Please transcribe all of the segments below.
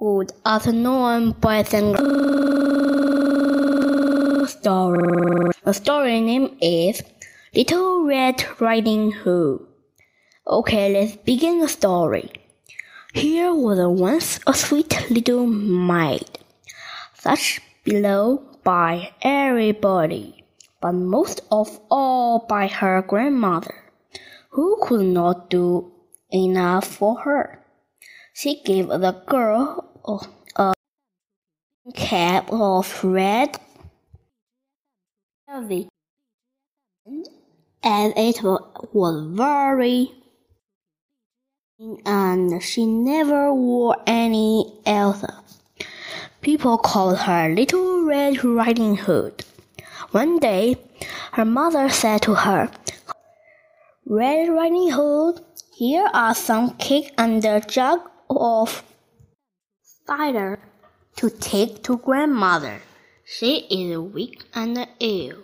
Good afternoon, boys and girls. Story. The story name is Little Red Riding Hood. Okay, let's begin the story. Here was once a sweet little maid, such beloved by everybody, but most of all by her grandmother, who could not do enough for her. She gave the girl a uh, cap of red velvet, and it was very and she never wore any else. People called her Little Red Riding Hood. One day, her mother said to her, Red Riding Hood, here are some cake and a jug of cider to take to grandmother. She is weak and ill,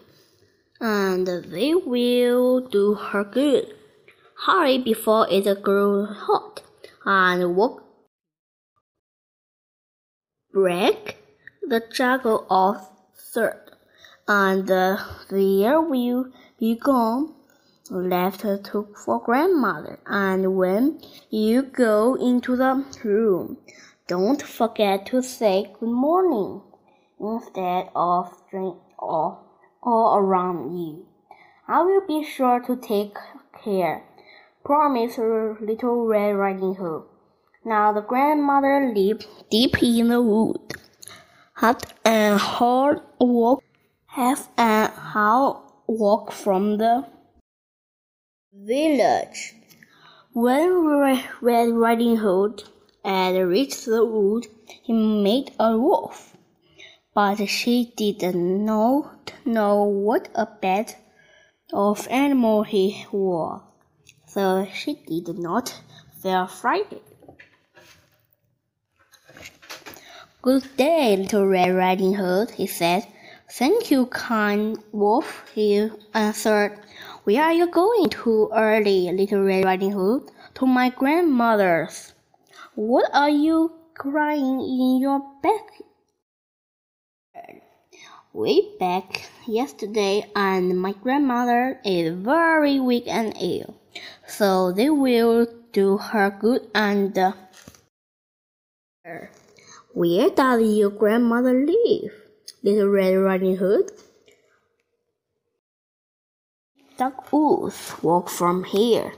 and they will do her good. Hurry before it grows hot, and walk. Break the juggle of third, and there will be gone left to for grandmother. And when you go into the room, don't forget to say good morning instead of drink all, all around you. I will be sure to take care. Promise little Red Riding Hood. Now the grandmother lived deep in the wood. Had a hard walk, half an hour walk from the village. When Red Riding Hood had reached the wood, he met a wolf. But she did not know what a bad of animal he was, so she did not feel frightened. Good day, little Red Riding Hood, he said. Thank you, kind wolf, he answered. Where are you going to early, little Red Riding Hood? To my grandmother's. What are you crying in your back? Way back yesterday, and my grandmother is very weak and ill, so they will do her good and. Uh, where does your grandmother live, little Red Riding Hood? Dark woods walk from here.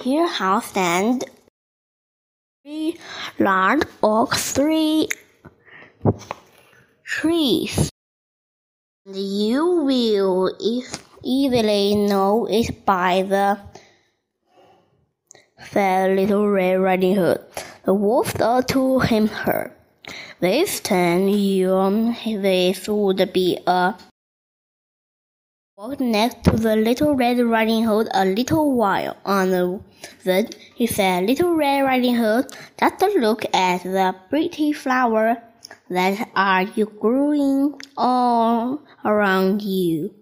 Here house stand large oak three trees. And you will easily know it by the said Little Red Riding Hood. The wolf thought to him her. This time you this would be a walked next to the little Red Riding Hood a little while, and then he said, Little Red Riding Hood, just look at the pretty flower that are you growing all around you.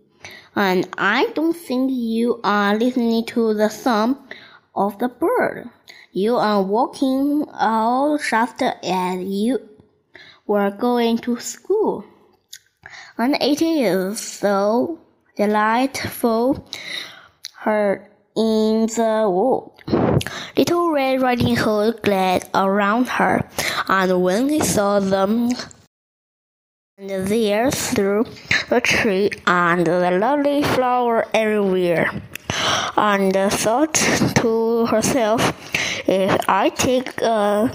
And I don't think you are listening to the song of the bird. You are walking all just as you were going to school. And it is so delightful her in the wood. Little Red Riding Hood glared around her, and when he saw them and there through the tree and the lovely flower everywhere, and thought to herself, if I take her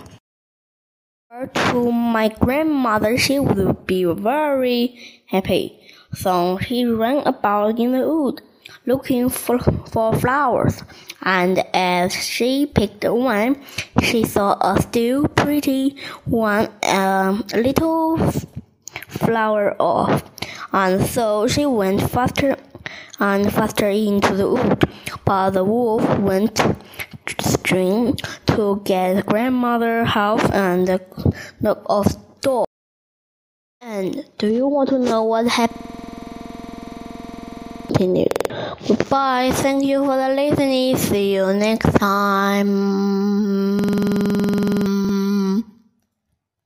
to my grandmother, she would be very happy. So he ran about in the wood, looking for, for flowers, and as she picked one, she saw a still pretty one, a little flower off, and so she went faster and faster into the wood. But the wolf went straight to get grandmother's house and knock off door. And do you want to know what happened? Goodbye. Thank you for the listening. See you next time.